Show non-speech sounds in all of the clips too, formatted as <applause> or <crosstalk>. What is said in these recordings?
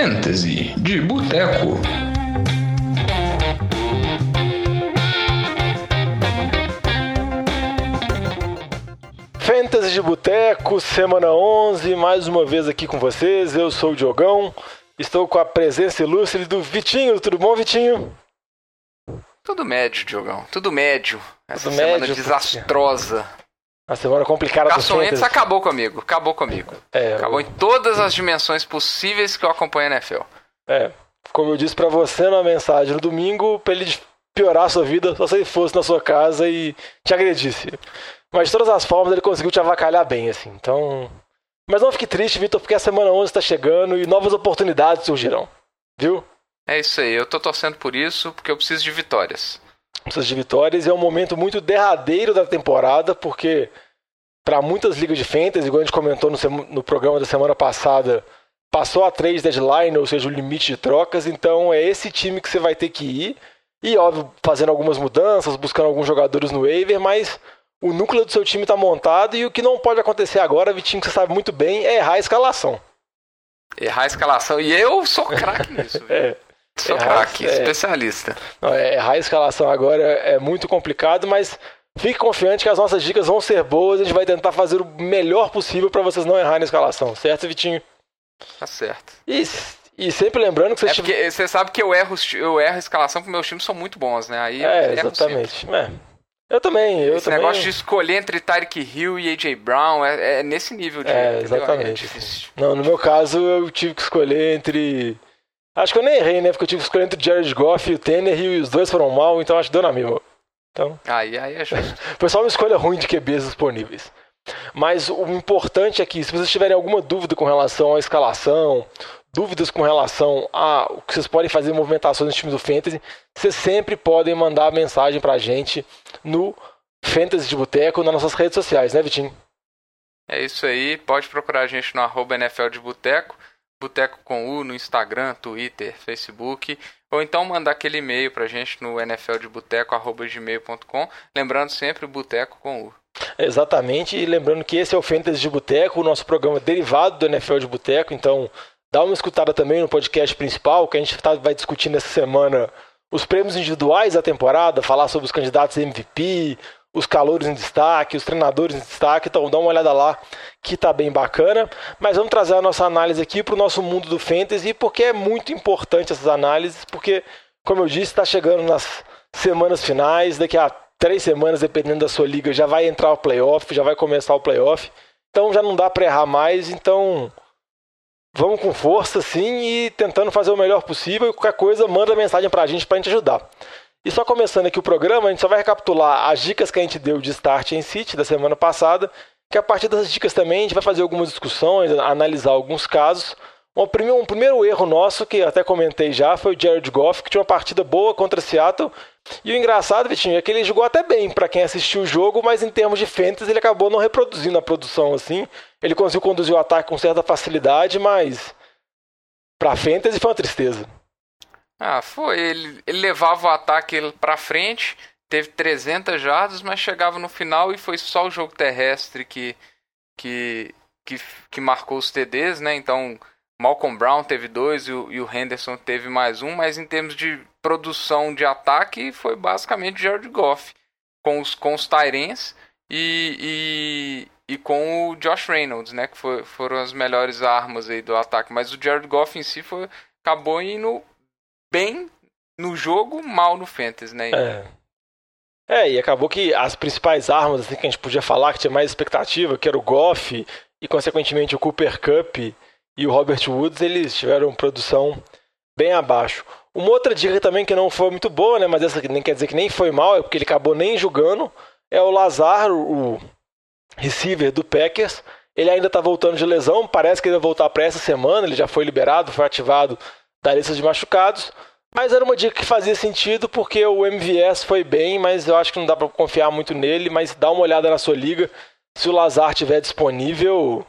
Fantasy de Boteco. Fantasy de Boteco, semana 11, mais uma vez aqui com vocês. Eu sou o Diogão, estou com a presença ilustre do Vitinho. Tudo bom, Vitinho? Tudo médio, Diogão. Tudo médio. Essa Tudo semana médio, desastrosa. A semana complicada do Caçoentes Fantasy. acabou comigo. Acabou comigo. É, Acabou em todas as dimensões possíveis que eu acompanho a NFL. é, como eu disse pra você na mensagem no domingo, pra ele piorar a sua vida, só se ele fosse na sua casa e te agredisse. Mas de todas as formas, ele conseguiu te avacalhar bem, assim. Então. Mas não fique triste, Vitor, porque a semana 11 está chegando e novas oportunidades surgirão. Viu? É isso aí. Eu tô torcendo por isso porque eu preciso de vitórias. Precisa de vitórias. É um momento muito derradeiro da temporada, porque para muitas ligas de fantasy, igual a gente comentou no, no programa da semana passada, passou a três deadline, ou seja, o limite de trocas. Então é esse time que você vai ter que ir. E, óbvio, fazendo algumas mudanças, buscando alguns jogadores no waiver, mas o núcleo do seu time está montado e o que não pode acontecer agora, Vitinho, que você sabe muito bem, é errar a escalação. Errar a escalação. E eu sou craque nisso. <laughs> É. Sou errar- craque, é. especialista. Não, é, errar a escalação agora é muito complicado, mas fique confiante que as nossas dicas vão ser boas. A gente vai tentar fazer o melhor possível para vocês não errarem a escalação, certo, Vitinho? Tá certo. E, e sempre lembrando que É vocês porque você sabe que eu erro, eu erro a escalação porque meus times são muito bons, né? Aí É, exatamente. É. Eu também, eu Esse também. negócio de escolher entre Tyreek Hill e AJ Brown é, é nesse nível de. É, entendeu? exatamente. É. Não, no meu caso eu tive que escolher entre. Acho que eu nem errei, né? Porque eu tive que escolher entre o Jared Goff e o Tanner e os dois foram mal, então acho que deu na mesma. Então. Aí, aí é justo. <laughs> Foi só uma escolha ruim de QBs disponíveis. Mas o importante é que, se vocês tiverem alguma dúvida com relação à escalação, dúvidas com relação a o que vocês podem fazer movimentações no time do Fantasy, vocês sempre podem mandar mensagem pra gente no Fantasy de Boteco nas nossas redes sociais, né, Vitinho? É isso aí. Pode procurar a gente no arroba NFL de Boteco. Boteco com U no Instagram, Twitter, Facebook. Ou então mandar aquele e-mail pra gente no nfldeboteco.gmail.com. Lembrando sempre Boteco com U. Exatamente, e lembrando que esse é o Fantasy de Boteco, o nosso programa derivado do NFL de Boteco, então dá uma escutada também no podcast principal, que a gente tá- vai discutir nessa semana os prêmios individuais da temporada, falar sobre os candidatos MVP, os calores em destaque, os treinadores em destaque, então dá uma olhada lá que tá bem bacana. Mas vamos trazer a nossa análise aqui para o nosso mundo do Fantasy, porque é muito importante essas análises, porque, como eu disse, está chegando nas semanas finais, daqui a três semanas, dependendo da sua liga, já vai entrar o playoff, já vai começar o playoff. Então já não dá para errar mais, então vamos com força sim e tentando fazer o melhor possível qualquer coisa manda mensagem pra gente pra gente ajudar. E só começando aqui o programa, a gente só vai recapitular as dicas que a gente deu de Start em City da semana passada, que a partir dessas dicas também a gente vai fazer algumas discussões, analisar alguns casos. Um primeiro, um primeiro erro nosso, que até comentei já, foi o Jared Goff, que tinha uma partida boa contra Seattle. E o engraçado, Vitinho, é que ele jogou até bem para quem assistiu o jogo, mas em termos de fantasy ele acabou não reproduzindo a produção assim. Ele conseguiu conduzir o ataque com certa facilidade, mas para fantasy foi uma tristeza. Ah, foi. Ele, ele levava o ataque pra frente, teve 300 jardas, mas chegava no final e foi só o jogo terrestre que, que, que, que marcou os TDs, né? Então, Malcolm Brown teve dois e o, e o Henderson teve mais um, mas em termos de produção de ataque, foi basicamente Jared Goff com os, com os Tyrens e, e, e com o Josh Reynolds, né? Que foi, foram as melhores armas aí do ataque. Mas o Jared Goff em si foi, acabou indo bem no jogo, mal no Fantasy, né? É. É, e acabou que as principais armas assim, que a gente podia falar, que tinha mais expectativa, que era o Goff e, consequentemente, o Cooper Cup e o Robert Woods, eles tiveram produção bem abaixo. Uma outra dica também que não foi muito boa, né, mas essa nem quer dizer que nem foi mal, é porque ele acabou nem jogando, é o Lazar, o receiver do Packers. Ele ainda está voltando de lesão, parece que ele vai voltar para essa semana, ele já foi liberado, foi ativado da lista de machucados. Mas era uma dica que fazia sentido porque o MVS foi bem, mas eu acho que não dá para confiar muito nele. Mas dá uma olhada na sua liga. Se o Lazar estiver disponível,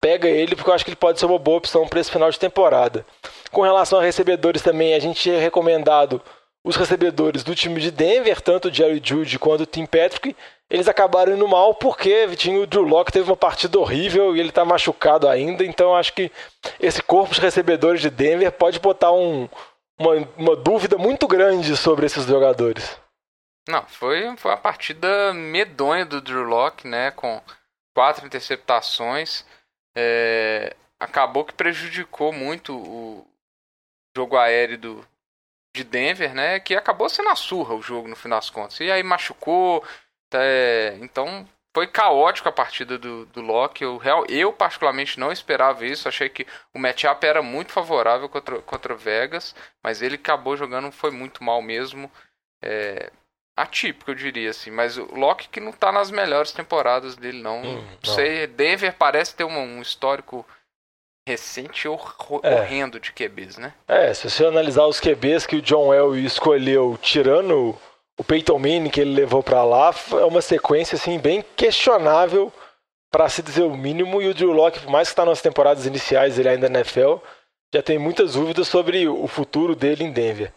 pega ele, porque eu acho que ele pode ser uma boa opção para esse final de temporada. Com relação a recebedores também, a gente tinha recomendado os recebedores do time de Denver, tanto o Jerry Judy quanto o Tim Patrick, eles acabaram indo mal porque Vitinho, o Drew Locke teve uma partida horrível e ele está machucado ainda, então acho que esse corpo de recebedores de Denver pode botar um, uma, uma dúvida muito grande sobre esses jogadores. Não, foi, foi uma partida medonha do Drew Locke, né, com quatro interceptações, é, acabou que prejudicou muito o jogo aéreo do, de Denver, né? Que acabou sendo a surra o jogo no final das contas. E aí machucou. É, então foi caótico a partida do, do Locke. Eu, eu, particularmente, não esperava isso. Achei que o matchup era muito favorável contra, contra o Vegas, mas ele acabou jogando, foi muito mal mesmo. É, atípico, eu diria assim. Mas o Locke que não está nas melhores temporadas dele, não. Hum, não. sei, Denver parece ter um, um histórico recente hor é. horrendo de QBs, né? É, se você analisar os QBs que o John Elway escolheu, tirando o Peyton Manning que ele levou para lá, é uma sequência assim bem questionável para se dizer o mínimo e o Drew Locke, por mais que está nas temporadas iniciais ele ainda na NFL, já tem muitas dúvidas sobre o futuro dele em Denver.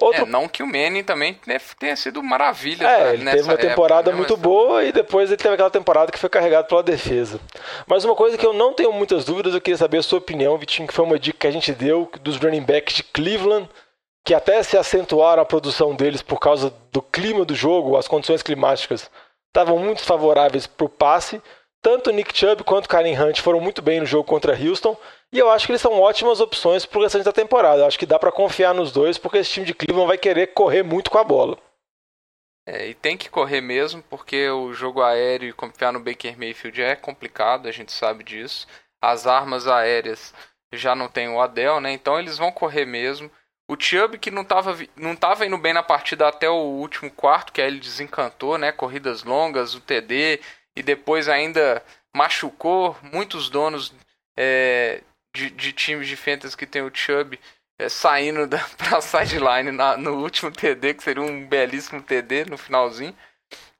Outro... É, não que o Manning também tenha sido maravilha. É, ele teve uma temporada época, né? muito boa e depois ele teve aquela temporada que foi carregado pela defesa. Mas uma coisa que eu não tenho muitas dúvidas, eu queria saber a sua opinião, Vitinho, que foi uma dica que a gente deu dos running backs de Cleveland, que até se acentuaram a produção deles por causa do clima do jogo, as condições climáticas estavam muito favoráveis para o passe. Tanto Nick Chubb quanto Karen Hunt foram muito bem no jogo contra Houston. E eu acho que eles são ótimas opções para o restante da temporada. Eu acho que dá para confiar nos dois, porque esse time de Cleveland vai querer correr muito com a bola. É, e tem que correr mesmo, porque o jogo aéreo e confiar no Baker Mayfield é complicado, a gente sabe disso. As armas aéreas já não tem o Adel, né? Então eles vão correr mesmo. O Chubb, que não estava não tava indo bem na partida até o último quarto, que aí ele desencantou, né? Corridas longas, o TD, e depois ainda machucou. Muitos donos é, de, de times de fantasy que tem o Chubb é, saindo da, <laughs> pra sideline na, no último TD, que seria um belíssimo TD no finalzinho.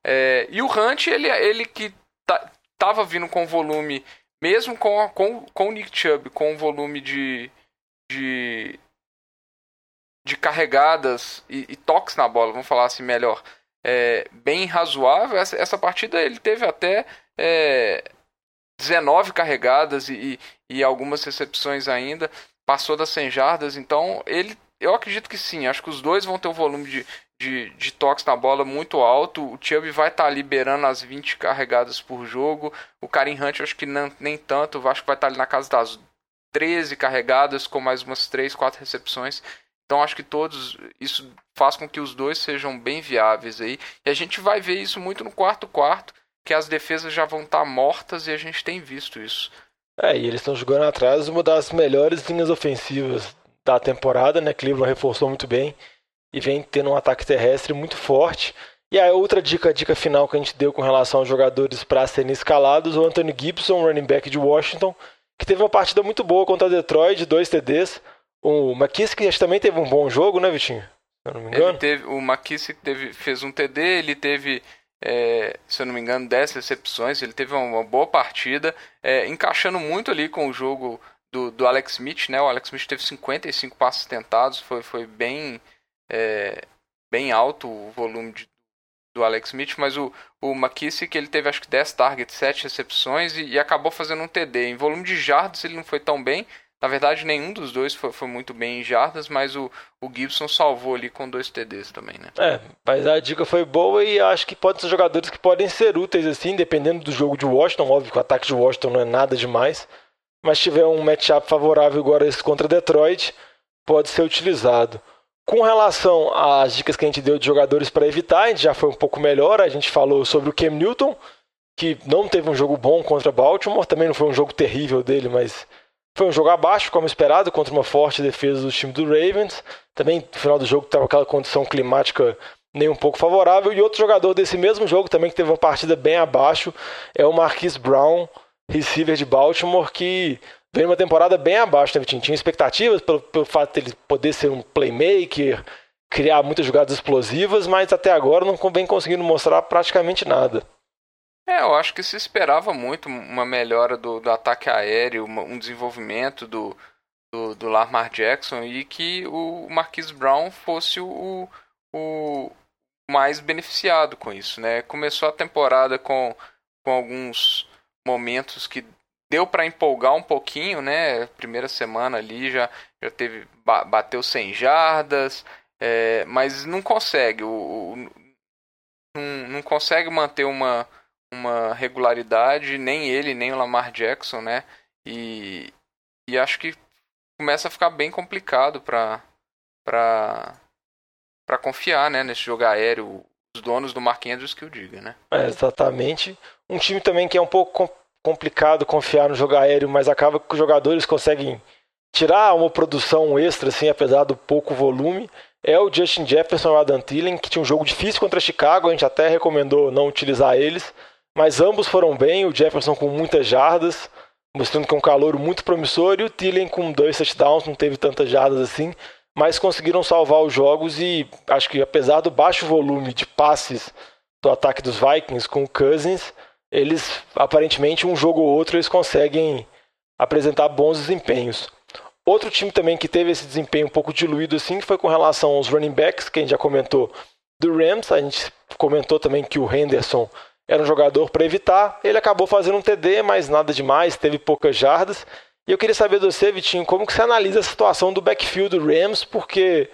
É, e o Hunt, ele, ele que tá, tava vindo com volume, mesmo com, com, com o Nick Chubb, com volume de, de, de carregadas e, e toques na bola, vamos falar assim melhor, é, bem razoável. Essa, essa partida ele teve até é, 19 carregadas e, e algumas recepções ainda. Passou das 100 jardas, então ele, eu acredito que sim. Acho que os dois vão ter um volume de, de, de toques na bola muito alto. O Chubb vai estar tá liberando as 20 carregadas por jogo. O Karim Hunt, acho que não, nem tanto. Acho que vai estar tá ali na casa das 13 carregadas, com mais umas 3, 4 recepções. Então acho que todos isso faz com que os dois sejam bem viáveis aí. E a gente vai ver isso muito no quarto quarto que as defesas já vão estar tá mortas e a gente tem visto isso. É, e eles estão jogando atrás uma das melhores linhas ofensivas da temporada, né? Cleveland reforçou muito bem e vem tendo um ataque terrestre muito forte. E a outra dica, a dica final que a gente deu com relação aos jogadores para serem escalados, o Anthony Gibson, running back de Washington, que teve uma partida muito boa contra Detroit, dois TDs. O McKissick também teve um bom jogo, né, Vitinho? Se eu não me engano. Ele teve, o McKissick teve, fez um TD, ele teve é, se eu não me engano, 10 recepções. Ele teve uma boa partida, é, encaixando muito ali com o jogo do, do Alex Smith. Né? O Alex Smith teve 55 passes tentados, foi, foi bem, é, bem alto o volume de, do Alex Smith, mas o, o McKissick ele teve acho que 10 targets, 7 recepções e, e acabou fazendo um TD. Em volume de jardas ele não foi tão bem, na verdade, nenhum dos dois foi, foi muito bem em jardas, mas o, o Gibson salvou ali com dois TDs também, né? É, mas a dica foi boa e acho que podem ser jogadores que podem ser úteis, assim, dependendo do jogo de Washington. Óbvio que o ataque de Washington não é nada demais, mas tiver um matchup favorável agora esse contra Detroit, pode ser utilizado. Com relação às dicas que a gente deu de jogadores para evitar, a gente já foi um pouco melhor. A gente falou sobre o Cam Newton, que não teve um jogo bom contra Baltimore, também não foi um jogo terrível dele, mas foi um jogo abaixo, como esperado, contra uma forte defesa do time do Ravens. Também no final do jogo estava aquela condição climática nem um pouco favorável. E outro jogador desse mesmo jogo também que teve uma partida bem abaixo é o Marquise Brown, receiver de Baltimore, que veio uma temporada bem abaixo, né? Tinha expectativas pelo, pelo fato de ele poder ser um playmaker, criar muitas jogadas explosivas, mas até agora não vem conseguindo mostrar praticamente nada. É, eu acho que se esperava muito uma melhora do, do ataque aéreo, um desenvolvimento do, do, do, Lamar Jackson e que o Marquise Brown fosse o, o mais beneficiado com isso, né? Começou a temporada com, com alguns momentos que deu para empolgar um pouquinho, né? Primeira semana ali já, já teve bateu 100 jardas, é, mas não consegue, o, o, não, não consegue manter uma, uma regularidade, nem ele, nem o Lamar Jackson, né? E, e acho que começa a ficar bem complicado para para para confiar, né, nesse jogo aéreo, os donos do Mark Andrews que o diga, né? É, exatamente. Um time também que é um pouco complicado confiar no jogo aéreo, mas acaba que os jogadores conseguem tirar uma produção extra, assim, apesar do pouco volume, é o Justin Jefferson e o Adam Thielen, que tinha um jogo difícil contra Chicago, a gente até recomendou não utilizar eles, mas ambos foram bem, o Jefferson com muitas jardas, mostrando que é um calor muito promissor, e o Thielen com dois touchdowns, não teve tantas jardas assim, mas conseguiram salvar os jogos e acho que apesar do baixo volume de passes do ataque dos Vikings com o Cousins, eles aparentemente um jogo ou outro eles conseguem apresentar bons desempenhos. Outro time também que teve esse desempenho um pouco diluído assim foi com relação aos running backs, que a gente já comentou do Rams, a gente comentou também que o Henderson era um jogador para evitar. Ele acabou fazendo um TD, mas nada demais, teve poucas jardas. E eu queria saber de você, Vitinho, como que você analisa a situação do backfield do Rams, porque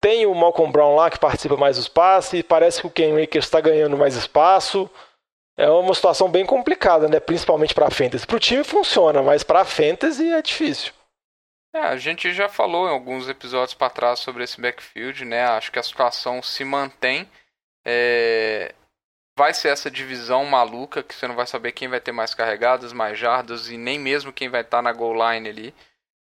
tem o Malcolm Brown lá que participa mais dos passes, parece que o Ken Akers está ganhando mais espaço. É uma situação bem complicada, né? Principalmente para a fantasy. Para o time funciona, mas para a fantasy é difícil. É, a gente já falou em alguns episódios para trás sobre esse backfield, né? Acho que a situação se mantém. É vai ser essa divisão maluca que você não vai saber quem vai ter mais carregadas, mais jardas e nem mesmo quem vai estar tá na goal line ali.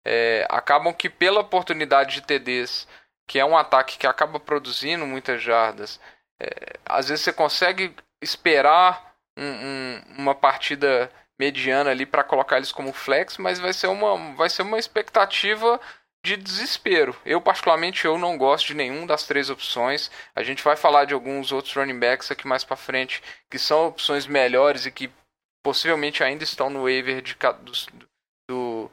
É, acabam que pela oportunidade de TDs, que é um ataque que acaba produzindo muitas jardas, é, às vezes você consegue esperar um, um, uma partida mediana ali para colocar eles como flex, mas vai ser uma, vai ser uma expectativa de desespero. Eu, particularmente, eu não gosto de nenhum das três opções. A gente vai falar de alguns outros running backs aqui mais para frente, que são opções melhores e que possivelmente ainda estão no waiver de, do, do,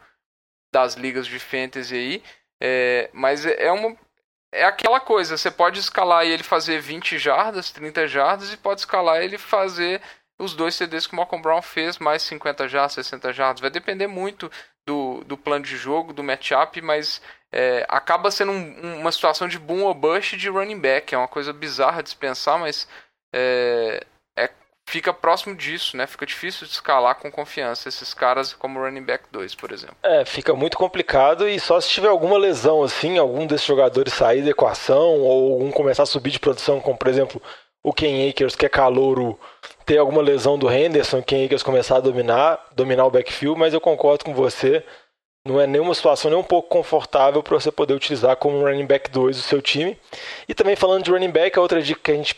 das ligas de fantasy aí. É, mas é, é uma, é aquela coisa, você pode escalar ele fazer 20 jardas, 30 jardas, e pode escalar ele fazer os dois CDs que o Malcolm Brown fez, mais 50 jardas, 60 jardas. Vai depender muito do, do plano de jogo, do matchup, mas é, acaba sendo um, uma situação de boom ou bust de running back. É uma coisa bizarra de se pensar, mas é, é, fica próximo disso, né? Fica difícil de escalar com confiança esses caras como running back 2, por exemplo. É, fica muito complicado e só se tiver alguma lesão assim, algum desses jogadores sair da equação ou algum começar a subir de produção, como por exemplo o Ken Akers, que é calouro, ter alguma lesão do Henderson, Ken Akers começar a dominar, dominar o backfield, mas eu concordo com você, não é nenhuma situação nem um pouco confortável para você poder utilizar como running back 2 o seu time. E também falando de running back, a outra dica que a gente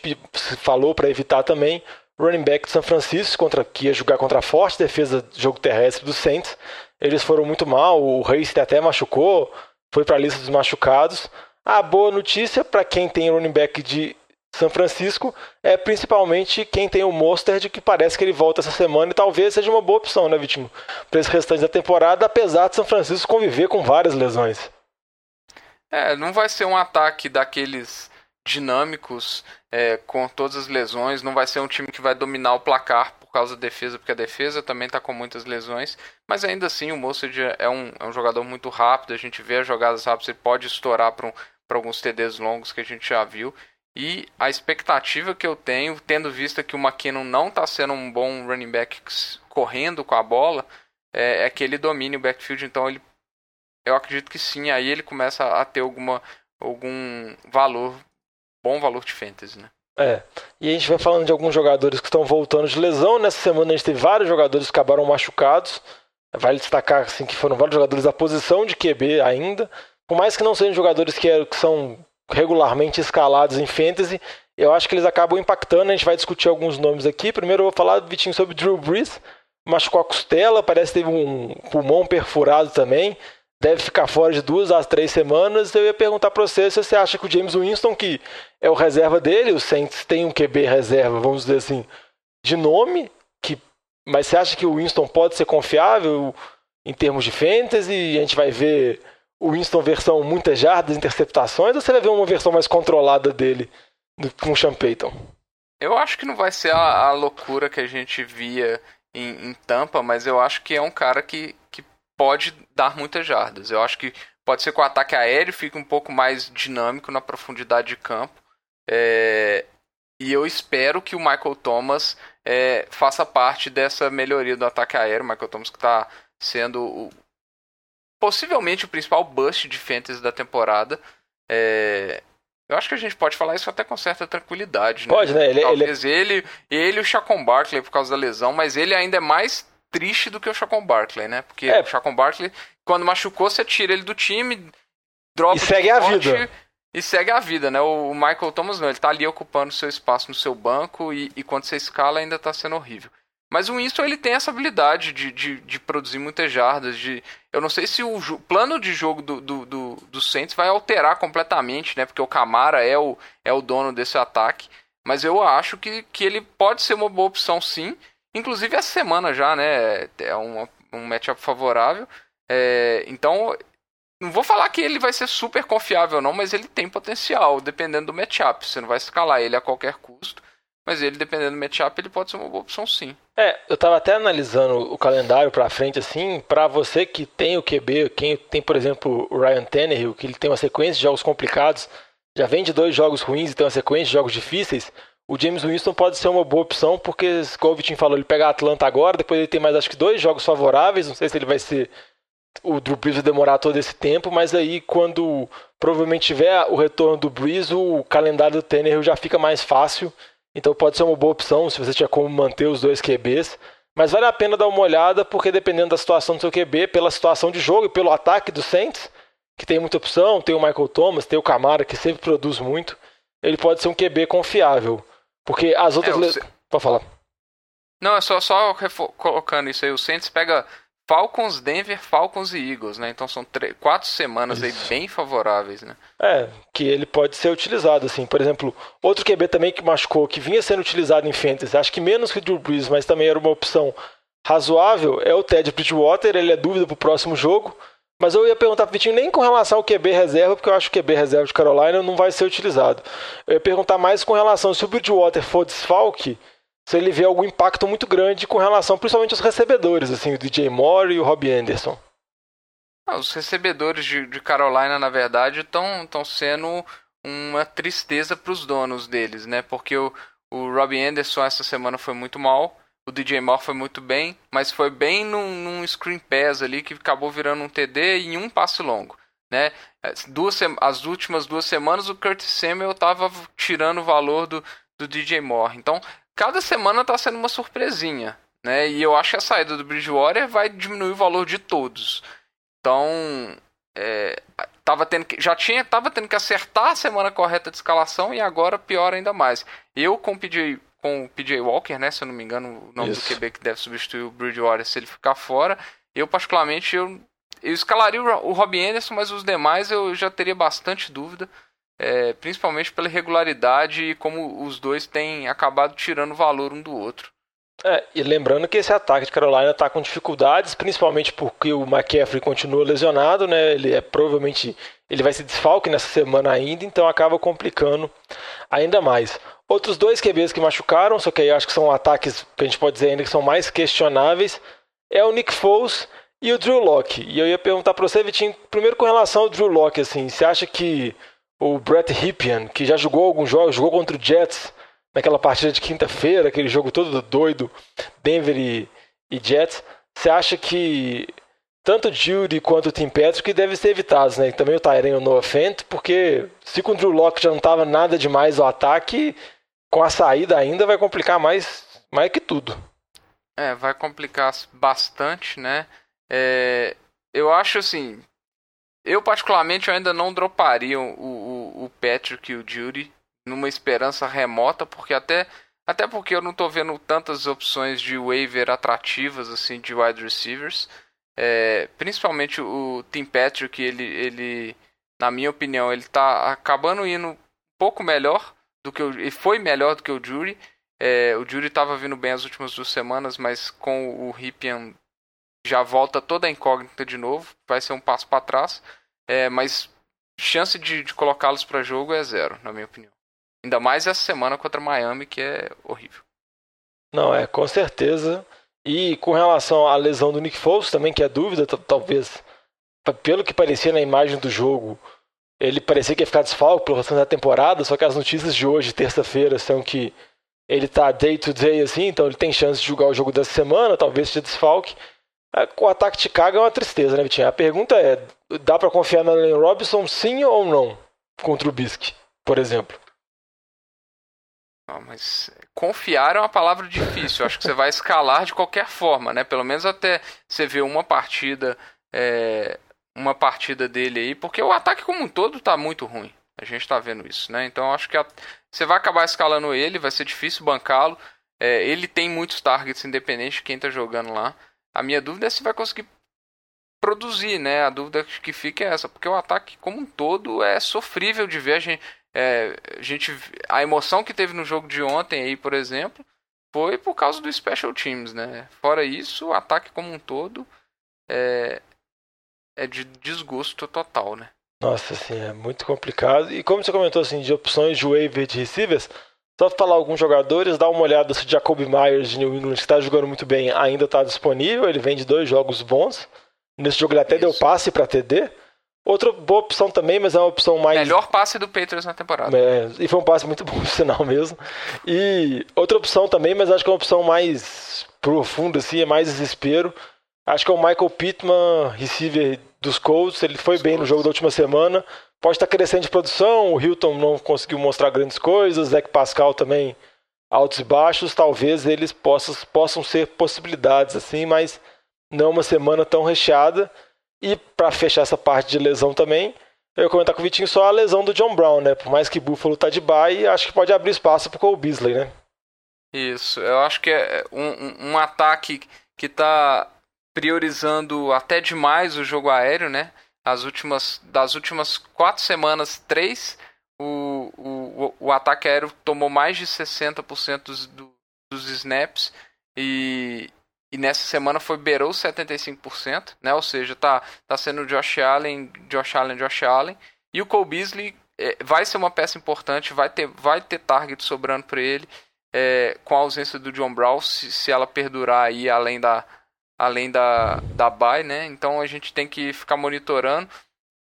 falou para evitar também, running back de São Francisco, contra, que ia jogar contra a forte defesa do jogo terrestre do Saints. Eles foram muito mal, o Reis até machucou, foi para a lista dos machucados. A boa notícia para quem tem running back de são Francisco é principalmente quem tem o Mostert, que parece que ele volta essa semana e talvez seja uma boa opção, né, Vitinho? Para esse restante da temporada, apesar de São Francisco conviver com várias lesões. É, não vai ser um ataque daqueles dinâmicos é, com todas as lesões, não vai ser um time que vai dominar o placar por causa da defesa, porque a defesa também está com muitas lesões, mas ainda assim o Mostert é um, é um jogador muito rápido, a gente vê as jogadas rápidas, ele pode estourar para um, alguns TDs longos que a gente já viu. E a expectativa que eu tenho, tendo visto que o McKinnon não está sendo um bom running back correndo com a bola, é, é, que ele domine o backfield. Então ele, eu acredito que sim, aí ele começa a ter alguma, algum valor, bom valor de fantasy, né? É, e a gente vai falando de alguns jogadores que estão voltando de lesão. Nessa semana a gente teve vários jogadores que acabaram machucados. Vale destacar assim, que foram vários jogadores da posição de QB ainda. Por mais que não sejam jogadores que, é, que são regularmente escalados em fantasy, eu acho que eles acabam impactando. A gente vai discutir alguns nomes aqui. Primeiro eu vou falar, Vitinho, sobre Drew Brees. Machucou a costela, parece que teve um pulmão perfurado também. Deve ficar fora de duas a três semanas. Eu ia perguntar para você se você acha que o James Winston, que é o reserva dele, o Saints tem um QB reserva, vamos dizer assim, de nome, que, mas você acha que o Winston pode ser confiável em termos de fantasy? A gente vai ver o Winston versão muitas jardas, interceptações, ou você vai ver uma versão mais controlada dele com o Sean Payton? Eu acho que não vai ser a, a loucura que a gente via em, em, Tampa, mas eu acho que é um cara que, que pode dar muitas jardas. Eu acho que pode ser que o ataque aéreo fique um pouco mais dinâmico na profundidade de campo. É, e eu espero que o Michael Thomas é, faça parte dessa melhoria do ataque aéreo. O Michael Thomas que está sendo o, possivelmente o principal bust de fantasy da temporada. É, eu acho que a gente pode falar isso até com certa tranquilidade. Né? Pode, né? Ele, Talvez ele... ele, ele e o Chacon Barkley por causa da lesão, mas ele ainda é mais triste do que o Chacon Barkley, né? Porque é. o Chacon Barkley, quando machucou, você tira ele do time, dropa e segue a vida. E segue a vida, né? O Michael Thomas não, ele tá ali ocupando seu espaço no seu banco e, e quando você escala ainda tá sendo horrível. Mas o Winston ele tem essa habilidade de, de, de, produzir muitas jardas. De, eu não sei se o plano de jogo do, do, do, do Saints vai alterar completamente, né? Porque o Camara é o, é o dono desse ataque. Mas eu acho que, que ele pode ser uma boa opção sim. Inclusive essa semana já, né? É uma, um matchup favorável. É, então, não vou falar que ele vai ser super confiável, não, mas ele tem potencial, dependendo do matchup. Você não vai escalar ele a qualquer custo. Mas ele, dependendo do matchup, ele pode ser uma boa opção sim. É, eu tava até analisando o calendário pra frente, assim, para você que tem o QB, quem tem, por exemplo, o Ryan Tannehill, que ele tem uma sequência de jogos complicados, já vem de dois jogos ruins e tem uma sequência de jogos difíceis, o James Winston pode ser uma boa opção, porque, como o Vitinho falou, ele pega a Atlanta agora, depois ele tem mais acho que dois jogos favoráveis, não sei se ele vai ser. O Drew Brees vai demorar todo esse tempo, mas aí quando provavelmente tiver o retorno do Brees, o calendário do Tannehill já fica mais fácil. Então pode ser uma boa opção se você tiver como manter os dois QBs. Mas vale a pena dar uma olhada, porque dependendo da situação do seu QB, pela situação de jogo e pelo ataque do Saints, que tem muita opção, tem o Michael Thomas, tem o Camara, que sempre produz muito, ele pode ser um QB confiável. Porque as outras. É, o... Pode falar. Não, é só, só colocando isso aí. O Saints pega Falcons, Denver, Falcons e Eagles, né? Então são quatro semanas Isso. aí bem favoráveis, né? É, que ele pode ser utilizado, assim. Por exemplo, outro QB também que machucou, que vinha sendo utilizado em Fantasy, acho que menos que o Drew Brees, mas também era uma opção razoável, é o Ted Bridgewater, ele é dúvida pro próximo jogo. Mas eu ia perguntar pro Vitinho nem com relação ao QB reserva, porque eu acho que o QB reserva de Carolina não vai ser utilizado. Eu ia perguntar mais com relação se o Bridgewater for desfalque, se ele vê algum impacto muito grande com relação principalmente aos recebedores, assim, o DJ Moore e o Robbie Anderson. Ah, os recebedores de, de, Carolina, na verdade, estão sendo uma tristeza para os donos deles, né? Porque o, o Robbie Anderson essa semana foi muito mal, o DJ Moore foi muito bem, mas foi bem num, num screen pass ali que acabou virando um TD em um passe longo. Né? Duas, as últimas duas semanas o Curtis Samuel estava tirando o valor do, do DJ Moore. Então cada semana está sendo uma surpresinha, né? E eu acho que a saída do Bridgewater vai diminuir o valor de todos. Então, é, tava tendo que, já tinha, tava tendo que acertar a semana correta de escalação e agora pior ainda mais. Eu com o PJ, com o PJ Walker, né? Se eu não me engano, o nome Isso. do QB que deve substituir o Bridgewater se ele ficar fora. Eu particularmente eu, eu escalaria o, o Robbie Anderson, mas os demais eu já teria bastante dúvida é, principalmente pela regularidade e como os dois têm acabado tirando valor um do outro. É, e lembrando que esse ataque de Carolina está com dificuldades, principalmente porque o McCaffrey continua lesionado, né? Ele é provavelmente ele vai se desfalque nessa semana ainda, então acaba complicando ainda mais. Outros dois QBs que machucaram, só que aí acho que são ataques que a gente pode dizer ainda que são mais questionáveis, é o Nick Foles e o Drew Locke. E eu ia perguntar para você, Vitinho, primeiro com relação ao Drew Locke, assim, você acha que o Brett Ripien, que já jogou alguns jogos, jogou contra o Jets naquela partida de quinta-feira, aquele jogo todo doido, Denver e, e Jets. Você acha que tanto o Judy quanto o Tim Patrick devem ser evitados, né? E também o Tyrene o Noah Fent, porque se com o Drew Locke já não estava nada demais o ataque, com a saída ainda vai complicar mais, mais que tudo. É, vai complicar bastante, né? É, eu acho assim, eu, particularmente, eu ainda não droparia o, o, o Patrick e o Judy numa esperança remota, porque até, até porque eu não estou vendo tantas opções de waiver atrativas assim de wide receivers. É, principalmente o Tim Patrick, ele, ele, na minha opinião, ele está acabando indo um pouco melhor do que o, e foi melhor do que o Jury. É, o Jury estava vindo bem as últimas duas semanas, mas com o Ripien já volta toda a incógnita de novo, vai ser um passo para trás. é, mas chance de, de colocá-los para jogo é zero, na minha opinião. Ainda mais essa semana contra Miami, que é horrível. Não, é, com certeza. E com relação à lesão do Nick Foles também, que é dúvida, talvez, pelo que parecia na imagem do jogo, ele parecia que ia ficar desfalco pelo restante da temporada, só que as notícias de hoje, terça-feira, são que ele tá day to day assim, então ele tem chance de jogar o jogo dessa semana, talvez seja desfalque. É, o ataque de Chicago é uma tristeza, né, Vitinho? A pergunta é: dá para confiar na Allen Robinson sim ou não contra o Bisque, por exemplo? Não, mas confiar é uma palavra difícil. Acho que você vai escalar de qualquer forma, né? Pelo menos até você ver uma partida, é, uma partida dele aí, porque o ataque como um todo tá muito ruim. A gente tá vendo isso, né? Então acho que a, você vai acabar escalando ele, vai ser difícil bancá-lo. É, ele tem muitos targets independente de quem tá jogando lá. A minha dúvida é se vai conseguir produzir, né? A dúvida que fica é essa, porque o ataque como um todo é sofrível de ver. A gente, é, a, gente, a emoção que teve no jogo de ontem aí, por exemplo, foi por causa do Special Teams, né? Fora isso, o ataque como um todo é, é de desgosto total, né? Nossa, assim, é muito complicado. E como você comentou, assim, de opções de waiver de receivers, só falar alguns jogadores, dá uma olhada se o Jacoby Myers de New England, que está jogando muito bem, ainda está disponível. Ele vem de dois jogos bons. Nesse jogo ele até Isso. deu passe para TD. Outra boa opção também, mas é uma opção mais. Melhor passe do Patriots na temporada. É, e foi um passe muito bom, <laughs> sinal mesmo. E outra opção também, mas acho que é uma opção mais profunda, assim, é mais desespero. Acho que é o Michael Pittman, receiver dos Colts. Ele foi bem no jogo da última semana. Pode estar crescendo de produção. O Hilton não conseguiu mostrar grandes coisas. Zach Pascal também altos e baixos. Talvez eles possam, possam ser possibilidades, assim, mas não uma semana tão recheada. E para fechar essa parte de lesão também, eu ia comentar com o Vitinho só a lesão do John Brown, né? Por mais que Buffalo tá de bye, acho que pode abrir espaço pro Cole Beasley, né? Isso, eu acho que é um, um ataque que tá priorizando até demais o jogo aéreo, né? As últimas, das últimas quatro semanas, três, o, o, o ataque aéreo tomou mais de 60% dos, dos snaps e, e nessa semana foi beirou 75%, né? Ou seja, tá, tá sendo Josh Allen, Josh Allen, Josh Allen. E o Cole Beasley é, vai ser uma peça importante, vai ter, vai ter target sobrando para ele. É, com a ausência do John Brown, se, se ela perdurar aí além da, além da, da buy, né? Então a gente tem que ficar monitorando.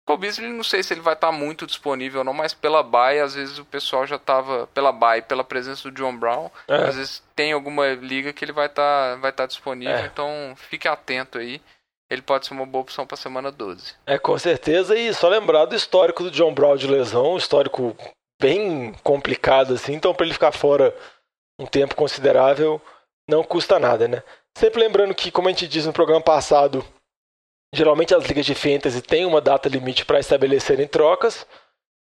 O Beasley, não sei se ele vai estar muito disponível ou não, mas pela buy, às vezes o pessoal já estava pela buy, pela presença do John Brown, é. às vezes tem alguma liga que ele vai estar vai estar disponível, é. então fique atento aí. Ele pode ser uma boa opção para semana 12. É, com certeza. E só lembrar do histórico do John Brown de lesão, um histórico bem complicado assim, então para ele ficar fora um tempo considerável não custa nada, né? Sempre lembrando que, como a gente disse no programa passado, geralmente as ligas de fantasy têm uma data limite para estabelecerem trocas.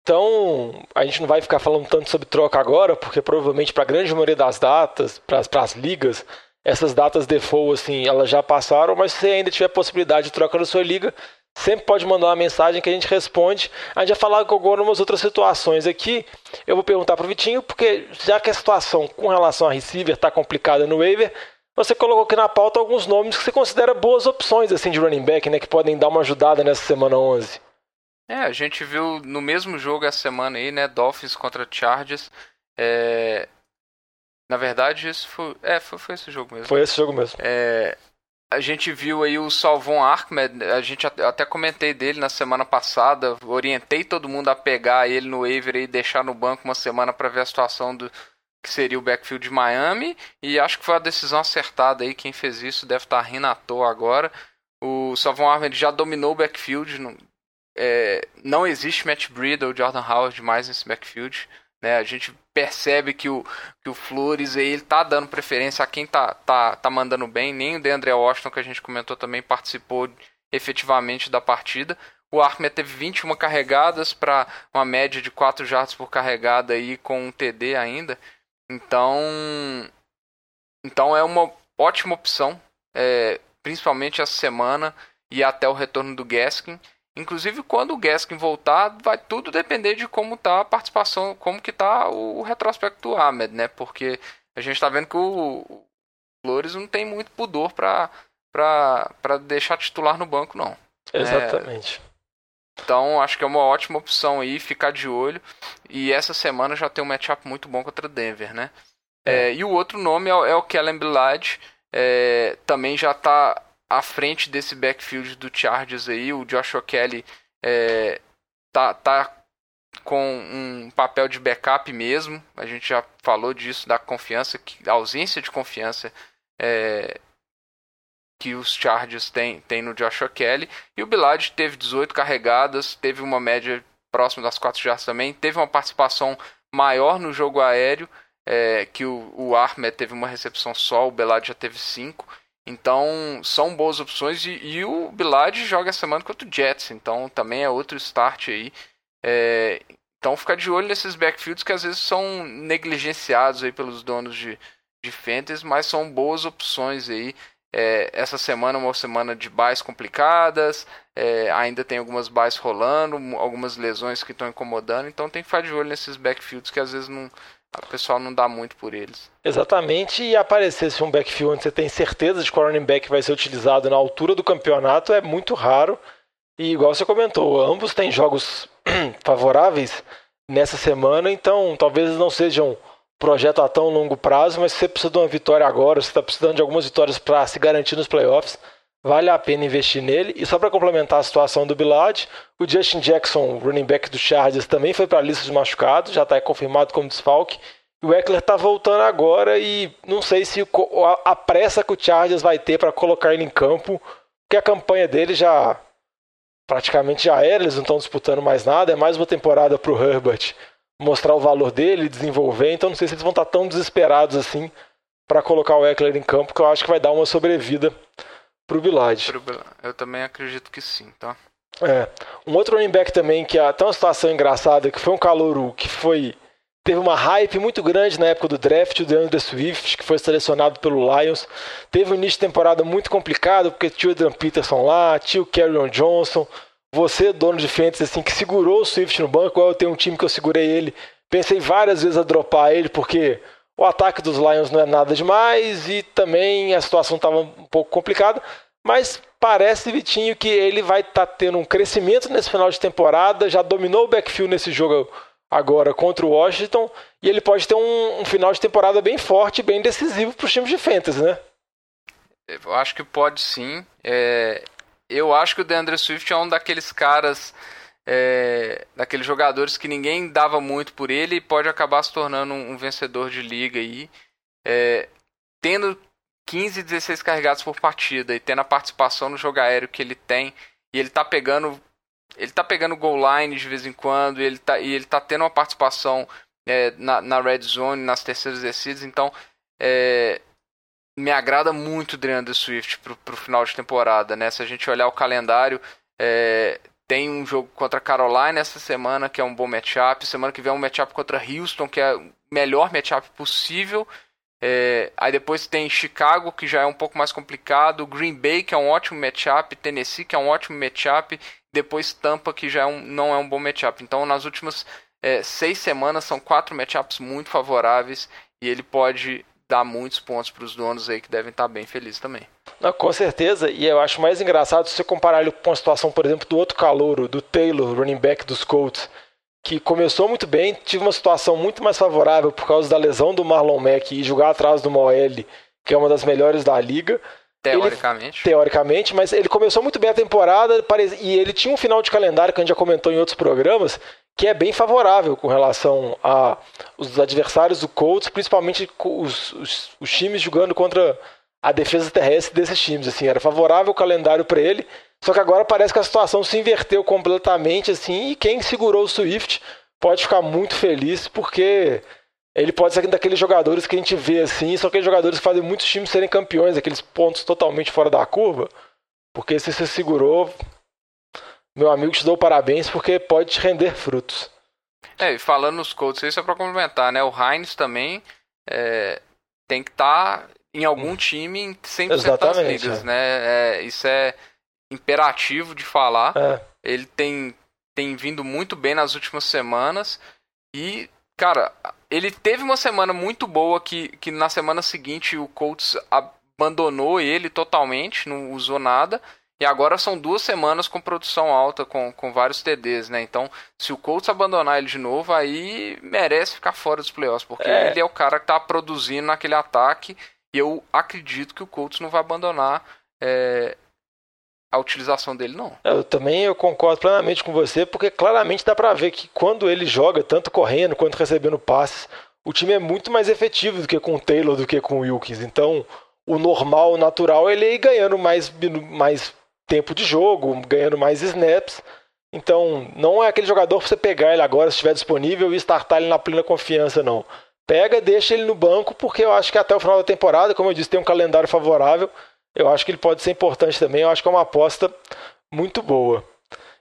Então, a gente não vai ficar falando tanto sobre troca agora, porque provavelmente para a grande maioria das datas, para as ligas, essas datas default, assim, elas já passaram, mas se você ainda tiver possibilidade de troca na sua liga, sempre pode mandar uma mensagem que a gente responde. A gente vai falar agora umas outras situações aqui. Eu vou perguntar para o Vitinho, porque já que a situação com relação a receiver está complicada no waiver, você colocou aqui na pauta alguns nomes que você considera boas opções assim de running back, né, que podem dar uma ajudada nessa semana 11. É, a gente viu no mesmo jogo essa semana aí, né, Dolphins contra Chargers. É... Na verdade, isso foi, é, foi, foi esse jogo mesmo. Foi esse jogo mesmo. É... A gente viu aí o Salvon Ahmed, a gente até comentei dele na semana passada, orientei todo mundo a pegar ele no waiver e deixar no banco uma semana para ver a situação do, que seria o backfield de Miami, e acho que foi a decisão acertada aí, quem fez isso deve estar rindo à toa agora. O Salvon Ahmed já dominou o backfield, não, é, não existe Matt Breida ou Jordan Howard mais nesse backfield. Né? A gente percebe que o, que o Flores aí, ele tá dando preferência a quem tá, tá, tá mandando bem, nem o DeAndre Washington, que a gente comentou também, participou efetivamente da partida. O Ahmed teve 21 carregadas para uma média de 4 jardas por carregada aí com um TD ainda. Então, então é uma ótima opção, é, principalmente essa semana e até o retorno do Gaskin. Inclusive, quando o Gaskin voltar, vai tudo depender de como tá a participação, como que tá o, retrospecto do Ahmed, né? Porque a gente está vendo que o, Flores não tem muito pudor para para deixar titular no banco, não. Exatamente. Então acho que é uma ótima opção aí, ficar de olho. E essa semana já tem um matchup muito bom contra Denver, né? É. É, e o outro nome é, é o Kellen Bilad, é, também já está à frente desse backfield do Chargers aí. O Joshua Kelly é, tá, tá com um papel de backup mesmo. A gente já falou disso, da confiança, que, a ausência de confiança é, que os Chargers têm, têm no Joshua Kelly. E o Bilad teve 18 carregadas, teve uma média próxima das 4 jardas também, teve uma participação maior no jogo aéreo, é, que o, o Ahmed teve uma recepção só, o Bilad já teve 5. Então são boas opções e, e o Bilad joga a semana contra o Jets, então também é outro start aí. É, então ficar de olho nesses backfields que às vezes são negligenciados aí pelos donos de, de fantasy, mas são boas opções aí. É, essa semana é uma semana de buys complicadas, é, ainda tem algumas buys rolando, algumas lesões que estão incomodando, então tem que ficar de olho nesses backfields que às vezes não, o pessoal não dá muito por eles. Exatamente, e aparecesse um backfield onde você tem certeza de que o running back vai ser utilizado na altura do campeonato é muito raro. E igual você comentou, ambos têm jogos <clears throat> favoráveis nessa semana, então talvez não sejam projeto a tão longo prazo, mas se você precisa de uma vitória agora, você está precisando de algumas vitórias para se garantir nos playoffs, vale a pena investir nele. E só para complementar a situação do Bilad, o Justin Jackson, running back do Chargers, também foi para a lista de machucados, já está confirmado como desfalque. E o Eckler está voltando agora e não sei se a pressa que o Chargers vai ter para colocar ele em campo, porque a campanha dele já praticamente já era, eles não estão disputando mais nada, é mais uma temporada para o Herbert mostrar o valor dele, desenvolver. Então não sei se eles vão estar tão desesperados assim para colocar o Eckler em campo, que eu acho que vai dar uma sobrevida pro Bilad. Eu também acredito que sim, tá? É. Um outro running back também que até uma situação engraçada, que foi um calouro que foi teve uma hype muito grande na época do draft, o DeAndre Swift, que foi selecionado pelo Lions. Teve um início de temporada muito complicado, porque tinha o Adrian Peterson lá, tinha o Carrion Johnson, você, dono de fantasy, assim, que segurou o Swift no banco, eu tenho um time que eu segurei ele, pensei várias vezes a dropar ele, porque o ataque dos Lions não é nada demais e também a situação estava um pouco complicada, mas parece, Vitinho, que ele vai estar tá tendo um crescimento nesse final de temporada, já dominou o backfield nesse jogo agora contra o Washington, e ele pode ter um, um final de temporada bem forte, bem decisivo para os times de fantasy, né? Eu acho que pode sim. É, eu acho que o DeAndre Swift é um daqueles caras, é, daqueles jogadores que ninguém dava muito por ele e pode acabar se tornando um, um vencedor de liga aí. É, tendo 15, 16 carregados por partida e tendo a participação no jogo aéreo que ele tem, e ele tá pegando. Ele tá pegando goal line de vez em quando, e ele tá, e ele tá tendo uma participação é, na, na red zone, nas terceiras descidas, então é, me agrada muito DeAndre Swift pro, pro final de temporada, né? Se a gente olhar o calendário, é, tem um jogo contra Carolina essa semana, que é um bom matchup. Semana que vem é um matchup contra Houston, que é o melhor matchup possível. É, aí depois tem Chicago, que já é um pouco mais complicado. Green Bay, que é um ótimo matchup. Tennessee, que é um ótimo matchup. Depois Tampa, que já é um, não é um bom matchup. Então, nas últimas é, seis semanas, são quatro matchups muito favoráveis. E ele pode dá muitos pontos para os donos aí que devem estar tá bem felizes também. Não, com certeza, e eu acho mais engraçado se você comparar ele com a situação, por exemplo, do outro calouro, do Taylor, running back dos Colts, que começou muito bem, tive uma situação muito mais favorável por causa da lesão do Marlon Mack e jogar atrás do Moel, que é uma das melhores da liga. Teoricamente. Ele, teoricamente, mas ele começou muito bem a temporada e ele tinha um final de calendário que a gente já comentou em outros programas, que é bem favorável com relação a os adversários do Colts, principalmente os, os, os times jogando contra a defesa terrestre desses times. Assim, era favorável o calendário para ele, só que agora parece que a situação se inverteu completamente assim, e quem segurou o Swift pode ficar muito feliz porque ele pode ser daqueles jogadores que a gente vê assim, são aqueles jogadores que fazem muitos times serem campeões, aqueles pontos totalmente fora da curva, porque se você segurou, meu amigo, te dou parabéns porque pode te render frutos. É, e falando nos Colts, isso é para complementar, né? O Heinz também é, tem que estar tá em algum time em 100% Exatamente, das ligas, é. né? É, isso é imperativo de falar. É. Ele tem, tem vindo muito bem nas últimas semanas e, cara, ele teve uma semana muito boa que, que na semana seguinte o Colts abandonou ele totalmente, não usou nada. E agora são duas semanas com produção alta, com, com vários TDs, né? Então, se o Colts abandonar ele de novo, aí merece ficar fora dos playoffs, porque é. ele é o cara que tá produzindo naquele ataque. E eu acredito que o Colts não vai abandonar é, a utilização dele, não. Eu também eu concordo plenamente com você, porque claramente dá para ver que quando ele joga, tanto correndo quanto recebendo passes, o time é muito mais efetivo do que com o Taylor, do que com o Wilkins. Então, o normal, o natural, ele é ir ganhando mais, mais tempo de jogo, ganhando mais snaps. Então, não é aquele jogador para você pegar ele agora, se estiver disponível, e startar ele na plena confiança, não. Pega, deixa ele no banco, porque eu acho que até o final da temporada, como eu disse, tem um calendário favorável. Eu acho que ele pode ser importante também. Eu acho que é uma aposta muito boa.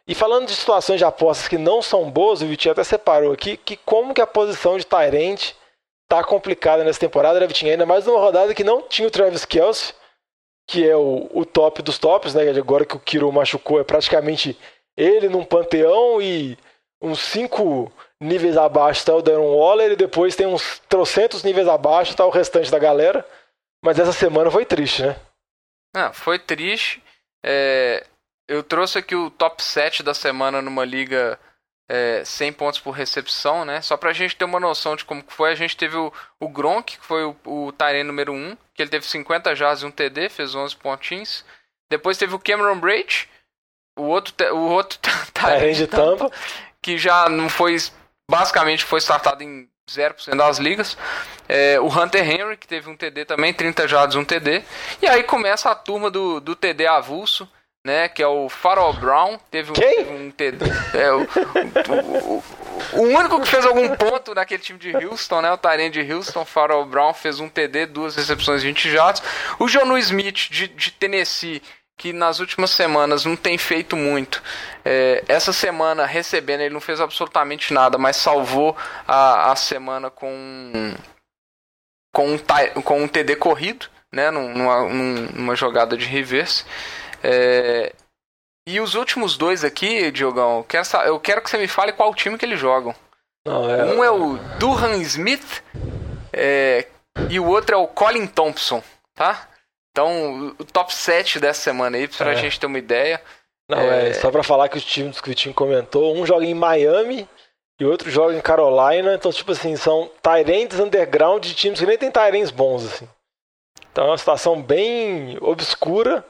E falando de situações de apostas que não são boas, o Vitinho até separou aqui que como que a posição de Tyrant tá complicada nessa temporada, né, Vitinho? Ainda mais numa rodada que não tinha o Travis Kelsey, que é o, o top dos tops, né? Agora que o Kiro machucou, é praticamente ele num panteão e uns cinco níveis abaixo está o Darren Waller e depois tem uns trocentos níveis abaixo tá o restante da galera. Mas essa semana foi triste, né? Ah, foi triste. É, eu trouxe aqui o top 7 da semana numa liga é, 100 pontos por recepção, né? Só pra gente ter uma noção de como foi. A gente teve o, o Gronk, que foi o, o Tyrene número 1, que ele teve 50 jardas e um TD, fez 11 pontinhos. Depois teve o Cameron Braid, o outro, o outro <laughs> Tyrene de Tampa, que já não foi, basicamente foi startado em 0% das ligas. É, o Hunter Henry, que teve um TD também, 30 jardas, um TD. E aí começa a turma do, do TD avulso, né? Que é o Farrell Brown. Teve um, teve um TD. É, o, o, o, o, único que fez algum ponto naquele time de Houston, né? O Tyrene de Houston, Farrell Brown, fez um TD, duas recepções, 20 jardas. O Jonu Smith, de, de Tennessee que nas últimas semanas não tem feito muito. É, essa semana recebendo, ele não fez absolutamente nada, mas salvou a, a semana com, com, um, com um TD corrido, né, numa, numa jogada de reverse. É, e os últimos dois aqui, Diogão, eu quero, eu quero que você me fale qual time que eles jogam. Não, é... Um é o Durham Smith é, e o outro é o Colin Thompson, tá? Então, o top 7 dessa semana aí, pra é. gente ter uma ideia. Não, é, é só pra falar que os times que o time comentou, um joga em Miami e outro joga em Carolina. Então, tipo assim, são Tyrants underground de times que nem tem Tyrants bons, assim. Então é uma situação bem obscura.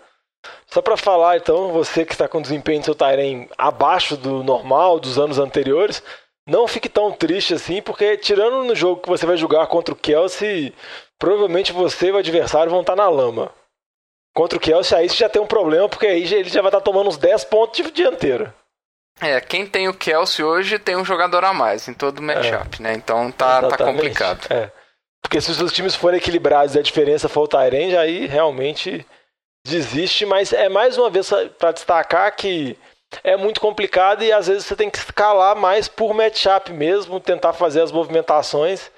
Só para falar, então, você que está com desempenho do seu Tyrant abaixo do normal, dos anos anteriores, não fique tão triste assim, porque tirando no jogo que você vai jogar contra o Kelsey, provavelmente você e o adversário vão estar na lama. Contra o Kelsey, aí você já tem um problema, porque aí ele já vai estar tomando uns 10 pontos de dianteiro. É, quem tem o Kelsey hoje tem um jogador a mais em todo o matchup, é. né? Então tá, tá complicado. É. Porque se os times forem equilibrados e a diferença for o Tyrande, aí realmente desiste. Mas é mais uma vez para destacar que é muito complicado e às vezes você tem que escalar mais por matchup mesmo, tentar fazer as movimentações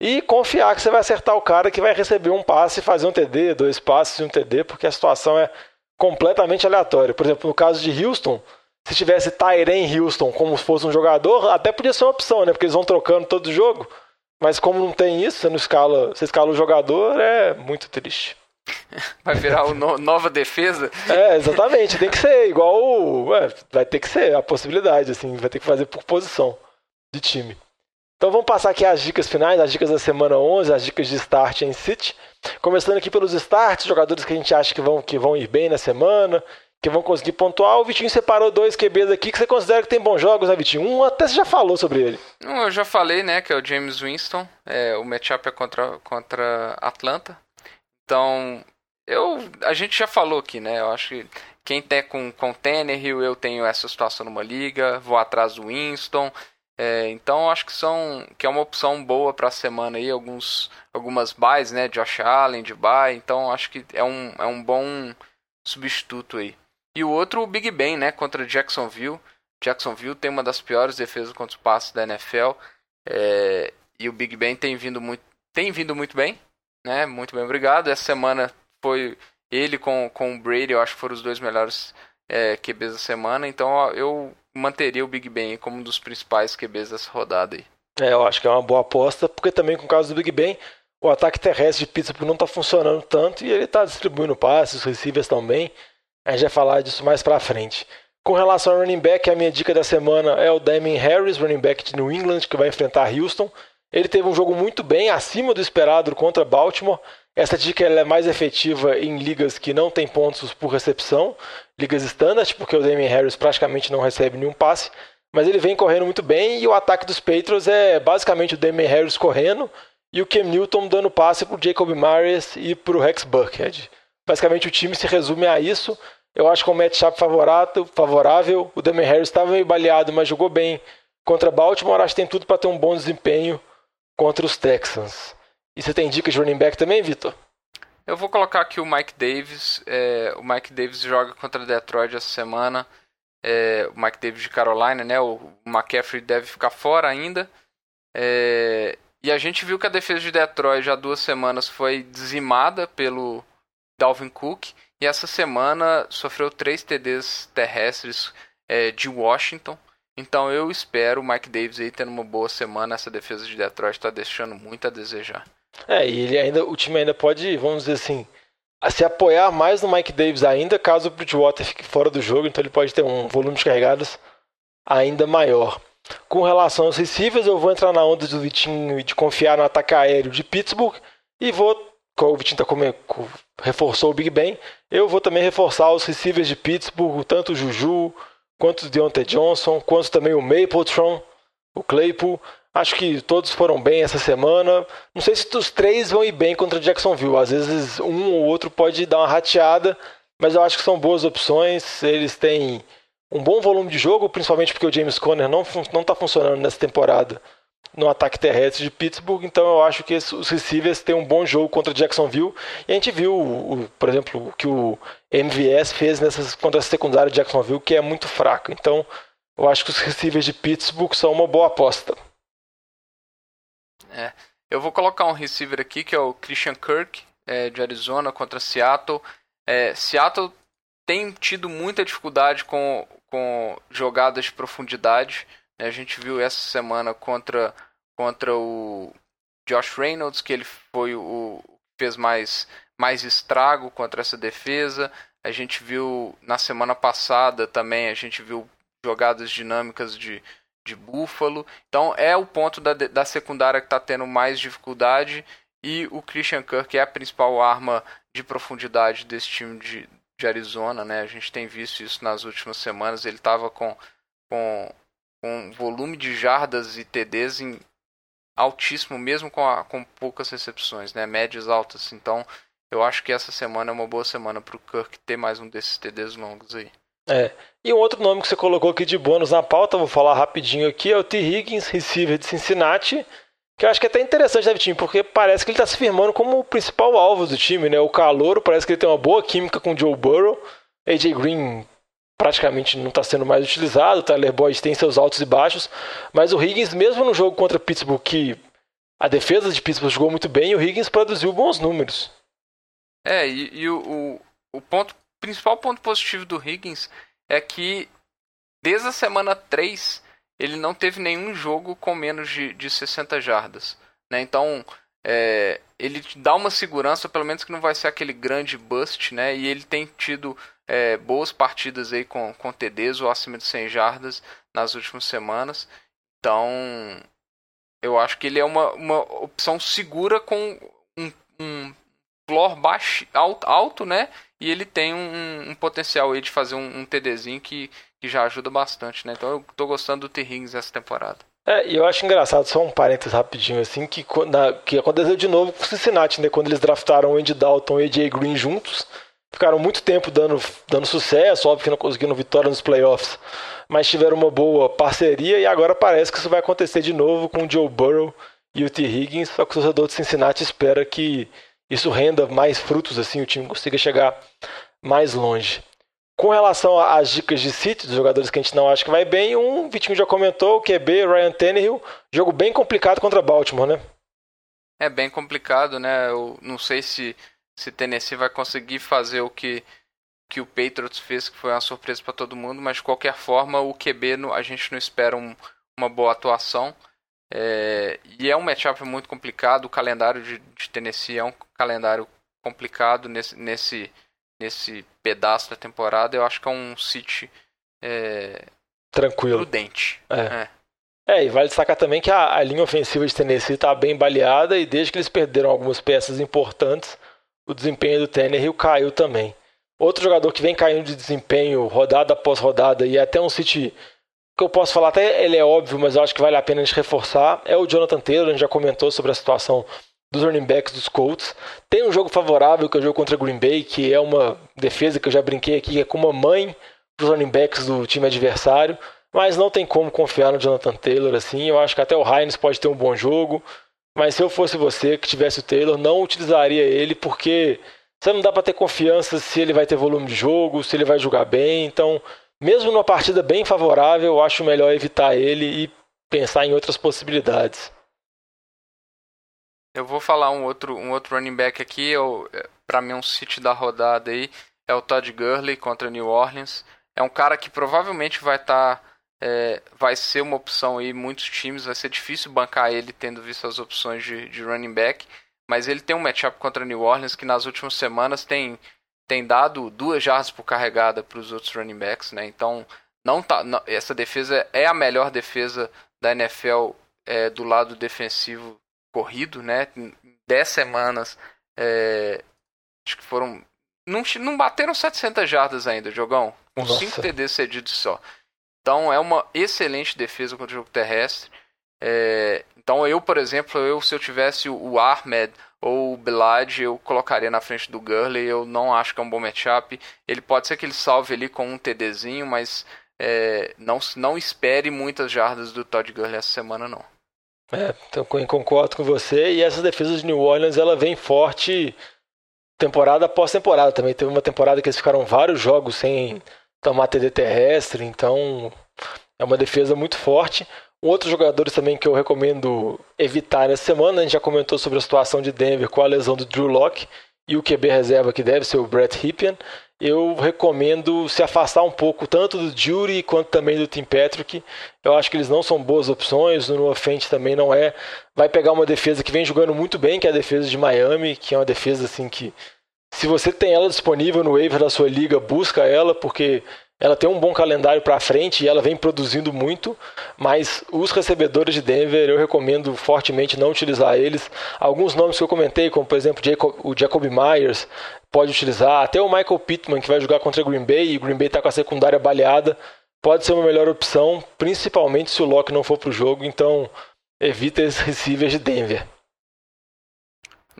e confiar que você vai acertar o cara que vai receber um passe e fazer um TD, dois passes e um TD, porque a situação é completamente aleatória. Por exemplo, no caso de Houston, se tivesse Tyren Houston como se fosse um jogador, até podia ser uma opção, né? Porque eles vão trocando todo jogo. Mas como não tem isso, você não escala, você escala o jogador, é muito triste. Vai virar uma nova defesa? É, exatamente. Tem que ser igual. Ué, vai ter que ser a possibilidade, assim, vai ter que fazer por posição de time. Então vamos passar aqui as dicas finais, as dicas da semana 11, as dicas de start em City. Começando aqui pelos starts, jogadores que a gente acha que vão, que vão ir bem na semana, que vão conseguir pontuar. O Vitinho separou dois QBs aqui que você considera que tem bons jogos, né, Vitinho? Um até você já falou sobre ele. Um eu já falei, né, que é o James Winston. É, o matchup é contra, contra Atlanta. Então, eu, a gente já falou aqui, né? Eu acho que quem tem com, com Tannehill, eu tenho essa situação numa liga, vou atrás do Winston. É, então acho que são que é uma opção boa para a semana aí, alguns algumas buys, né, Josh Allen de buy, então acho que é um, é um bom substituto aí. E o outro o Big Ben, né, contra Jacksonville. Jacksonville tem uma das piores defesas contra os passes da NFL. É, e o Big Ben tem vindo muito tem vindo muito bem, né? Muito bem, obrigado. Essa semana foi ele com, com o Brady, eu acho que foram os dois melhores é, QBs da semana. Então eu manteria o Big Ben como um dos principais QBs dessa rodada aí. É, eu acho que é uma boa aposta, porque também com o caso do Big Ben, o ataque terrestre de Pittsburgh não está funcionando tanto e ele está distribuindo passes, os receivers também. A gente vai falar disso mais pra frente. Com relação ao running back, a minha dica da semana é o Damien Harris, running back de New England, que vai enfrentar Houston. Ele teve um jogo muito bem, acima do esperado contra Baltimore. Essa dica é mais efetiva em ligas que não tem pontos por recepção, ligas standard, porque o Damien Harris praticamente não recebe nenhum passe. Mas ele vem correndo muito bem e o ataque dos Patriots é basicamente o Damien Harris correndo e o Cam Newton dando passe para o Jacob Myers e para o Rex Burkhead. Basicamente o time se resume a isso. Eu acho que é um matchup favorável, favorável. O Damien Harris estava meio baleado, mas jogou bem contra Baltimore. Acho que tem tudo para ter um bom desempenho contra os Texans. E você tem dicas de running back também, Vitor? Eu vou colocar aqui o Mike Davis. É, o Mike Davis joga contra Detroit essa semana é, o Mike Davis de Carolina, né? O McCaffrey deve ficar fora ainda. É, e a gente viu que a defesa de Detroit já duas semanas foi dizimada pelo Dalvin Cook. E essa semana sofreu três TDs terrestres é, de Washington. Então eu espero o Mike Davis aí tendo uma boa semana. Essa defesa de Detroit está deixando muito a desejar. É, e ele ainda, o time ainda pode, vamos dizer assim, se apoiar mais no Mike Davis ainda, caso o Bridgewater fique fora do jogo, então ele pode ter um volume de carregadas ainda maior. Com relação aos receivers, eu vou entrar na onda do Vitinho de confiar no ataque aéreo de Pittsburgh e vou, o Vitinho tá como, reforçou o Big Ben, eu vou também reforçar os receivers de Pittsburgh, tanto o Juju, quanto o Deontay Johnson, quanto também o Mapletron, o Claypool. Acho que todos foram bem essa semana. Não sei se os três vão ir bem contra Jacksonville. Às vezes um ou outro pode dar uma rateada, mas eu acho que são boas opções. Eles têm um bom volume de jogo, principalmente porque o James Conner não está funcionando nessa temporada no ataque terrestre de Pittsburgh. Então eu acho que os receivers têm um bom jogo contra Jacksonville. E a gente viu, por exemplo, o que o MVS fez nessas contra a secundária de Jacksonville, que é muito fraco. Então eu acho que os receivers de Pittsburgh são uma boa aposta. É. Eu vou colocar um receiver aqui que é o Christian Kirk, é, de Arizona, contra Seattle. É, Seattle tem tido muita dificuldade com, com jogadas de profundidade. A gente viu essa semana contra, contra o Josh Reynolds, que ele foi o fez mais, mais estrago contra essa defesa. A gente viu na semana passada também, a gente viu jogadas dinâmicas de, de Buffalo. Então é o ponto da, da secundária que está tendo mais dificuldade. E o Christian Kirk é a principal arma de profundidade desse time de, de Arizona. Né? A gente tem visto isso nas últimas semanas. Ele estava com, com, com volume de jardas e TDs em altíssimo, mesmo com, a, com poucas recepções, né? médias altas. Então eu acho que essa semana é uma boa semana para o Kirk ter mais um desses TDs longos aí. É. E um outro nome que você colocou aqui de bônus na pauta, vou falar rapidinho aqui, é o T. Higgins, receiver de Cincinnati, que eu acho que é até interessante, né, time, porque parece que ele está se firmando como o principal alvo do time, né? O calor parece que ele tem uma boa química com o Joe Burrow. AJ Green praticamente não está sendo mais utilizado, o Tyler Boyd tem seus altos e baixos, mas o Higgins, mesmo no jogo contra Pittsburgh, que a defesa de Pittsburgh jogou muito bem, o Higgins produziu bons números. É, e, e o, o, o ponto principal ponto positivo do Higgins é que desde a semana 3 ele não teve nenhum jogo com menos de, de 60 jardas. Né? Então é, ele dá uma segurança, pelo menos que não vai ser aquele grande bust, né? E ele tem tido é, boas partidas aí com, com TDs ou acima de 100 jardas nas últimas semanas. Então eu acho que ele é uma, uma opção segura com um, um floor baixo, alto, alto, né? E ele tem um, um potencial aí de fazer um, um TDzinho que, que já ajuda bastante, né? Então eu tô gostando do T. Higgins essa temporada. É, e eu acho engraçado, só um parênteses rapidinho, assim, que, na, que aconteceu de novo com o Cincinnati, né? Quando eles draftaram o Andy Dalton e o AJ Green juntos, ficaram muito tempo dando, dando sucesso, óbvio que não conseguiram vitória nos playoffs, mas tiveram uma boa parceria e agora parece que isso vai acontecer de novo com o Joe Burrow e o T. Higgins, só que o torcedor de Cincinnati espera que isso renda mais frutos, assim, o time consiga chegar mais longe. Com relação às dicas de City, dos jogadores que a gente não acha que vai bem, um Vitinho já comentou, o QB, Ryan Tannehill, jogo bem complicado contra Baltimore, né? É bem complicado, né? Eu não sei se se Tennessee vai conseguir fazer o que que o Patriots fez, que foi uma surpresa para todo mundo, mas de qualquer forma o QB a gente não espera um, uma boa atuação. É, e é um matchup muito complicado. O calendário de, de, Tennessee é um calendário complicado nesse, nesse, nesse pedaço da temporada, eu acho que é um City é, Tranquilo. prudente. É. É. É, e vale destacar também que a, a linha ofensiva de Tennessee está bem baleada e desde que eles perderam algumas peças importantes, o desempenho do Tannehill caiu também. Outro jogador que vem caindo de desempenho rodada após rodada e é até um City que eu posso falar, até ele é óbvio, mas eu acho que vale a pena a gente reforçar, é o Jonathan Taylor, a gente já comentou sobre a situação dos running backs dos Colts. Tem um jogo favorável, que é o jogo contra Green Bay, que é uma defesa que eu já brinquei aqui, que é com uma mãe dos running backs do time adversário, mas não tem como confiar no Jonathan Taylor assim. Eu acho que até o Hines pode ter um bom jogo, mas se eu fosse você que tivesse o Taylor, não utilizaria ele porque você não dá para ter confiança se ele vai ter volume de jogo, se ele vai jogar bem. Então, mesmo numa partida bem favorável, eu acho melhor evitar ele e pensar em outras possibilidades. Eu vou falar um outro, um outro running back aqui, eu, pra mim um City da rodada aí, é o Todd Gurley contra New Orleans. É um cara que provavelmente vai estar. É, vai ser uma opção aí, muitos times, vai ser difícil bancar ele tendo visto as opções de, de running back. Mas ele tem um matchup contra New Orleans que nas últimas semanas tem, tem dado duas jardas por carregada para os outros running backs, né? Então, não tá, não- essa defesa é a melhor defesa da NFL é, do lado defensivo corrido, né? Em 10 semanas, é, acho que foram. Não, não bateram 700 jardas ainda, jogão. Com Nossa. 5 TDs cedidos só. Então é uma excelente defesa contra o jogo terrestre. É, então eu, por exemplo, eu se eu tivesse o- Ahmed ou o Belad, eu colocaria na frente do Gurley. Eu não acho que é um bom matchup. Ele pode ser que ele salve ali com um TDzinho, mas é, não, não espere muitas jardas do Todd Gurley essa semana, não. É, então, concordo com você. E essa defesa de New Orleans, ela vem forte temporada após temporada. Também teve uma temporada que eles ficaram vários jogos sem tomar TD terrestre. Então, é uma defesa muito forte. Outros jogadores também que eu recomendo evitar nessa semana, a gente já comentou sobre a situação de Denver com a lesão do Drew Locke e o QB reserva que deve ser o Brett Ripien. Eu recomendo se afastar um pouco tanto do Jury quanto também do Tim Patrick. Eu acho que eles não são boas opções. O Noah Fent também não é. Vai pegar uma defesa que vem jogando muito bem, que é a defesa de Miami, que é uma defesa assim que se você tem ela disponível no waiver da sua liga, busca ela, porque ela tem um bom calendário para frente e ela vem produzindo muito, mas os recebedores de Denver eu recomendo fortemente não utilizar eles. Alguns nomes que eu comentei, como por exemplo o Jacob Myers, pode utilizar, até o Michael Pittman que vai jogar contra Green Bay e Green Bay está com a secundária baleada, pode ser uma melhor opção, principalmente se o Locke não for para o jogo, então evita esses receivers de Denver.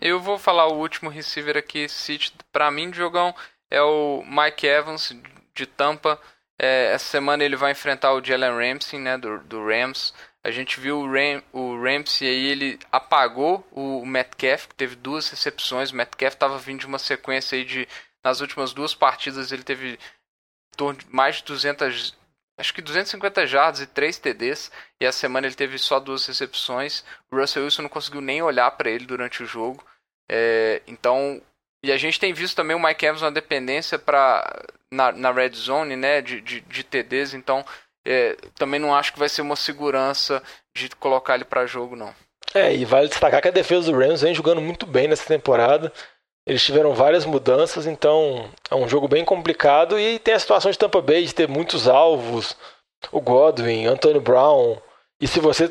Eu vou falar o último receiver aqui, City, pra mim, jogão, é o Mike Evans, de Tampa. É, essa semana ele vai enfrentar o Jalen Ramsey, né, do, do Rams. A gente viu o, Ram, o Ramsey aí, ele apagou o Metcalf, que teve duas recepções. O Metcalf estava vindo de uma sequência aí de... Nas últimas duas partidas ele teve mais de 200... Acho que 250 jardas e 3 TDs. E essa semana ele teve só duas recepções. O Russell Wilson não conseguiu nem olhar para ele durante o jogo. É, então, e a gente tem visto também o Mike Evans uma dependência para na, na red zone, né, de, de, de TDs. Então, é, também não acho que vai ser uma segurança de colocar ele para jogo, não. É, e vale destacar que a defesa do Rams vem jogando muito bem nessa temporada. Eles tiveram várias mudanças, então é um jogo bem complicado. E tem a situação de Tampa Bay de ter muitos alvos: o Godwin, Antônio Brown. E se você.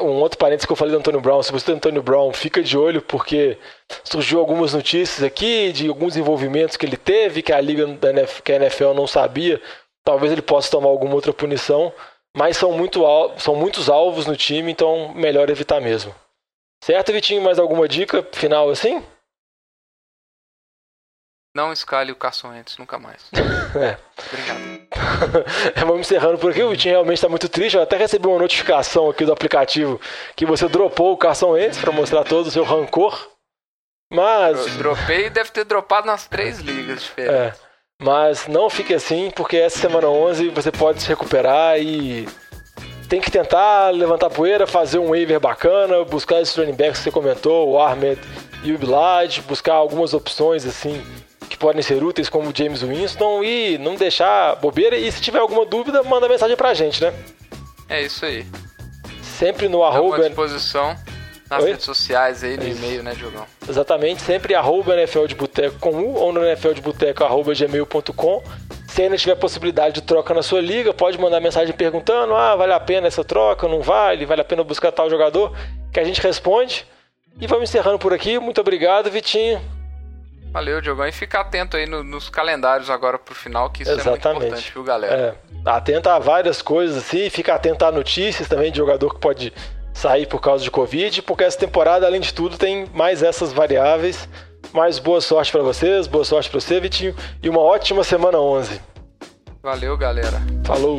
Um outro parênteses que eu falei do Antônio Brown: se você tem Antônio Brown, fica de olho, porque surgiu algumas notícias aqui de alguns envolvimentos que ele teve, que a Liga que a NFL não sabia. Talvez ele possa tomar alguma outra punição. Mas são, muito, são muitos alvos no time, então melhor evitar mesmo. Certo, Vitinho? Mais alguma dica final assim? Não escale o Carson Wentz, nunca mais. <laughs> É. Obrigado. <laughs> Vamos encerrando por aqui. O Vitinho realmente está muito triste. Eu até recebi uma notificação aqui do aplicativo que você dropou o Carson Wentz para mostrar todo o seu rancor. Mas, Eu dropei e deve ter dropado nas três ligas diferentes. é, mas não fique assim, porque essa semana 11 você pode se recuperar e tem que tentar levantar poeira, fazer um waiver bacana, buscar esses running backs que você comentou, o Ahmed e o Bilad, buscar algumas opções assim podem ser úteis, como James Winston, e não deixar bobeira. E se tiver alguma dúvida, manda mensagem pra gente, né? É isso aí. Sempre no Estamos à arroba, disposição. nas Oi? redes sociais aí, no Isso. e-mail, né, Diogão? Exatamente, sempre arroba NFL de Boteco com U ou no NFL de Boteco arroba gmail.com. Se ainda tiver possibilidade de troca na sua liga, pode mandar mensagem perguntando: ah, vale a pena essa troca, não vale, vale a pena buscar tal jogador, que a gente responde. E vamos encerrando por aqui. Muito obrigado, Vitinho. Valeu, Diogão. E fica atento aí no- nos calendários agora pro final, que isso é muito Exatamente. importante, viu, galera? É, atenta a várias coisas assim, fica atento a notícias também de jogador que pode sair por causa de Covid, porque essa temporada, além de tudo, tem mais essas variáveis. Mas boa sorte para vocês, boa sorte para você, Vitinho, e uma ótima semana 11. Valeu, galera. Falou!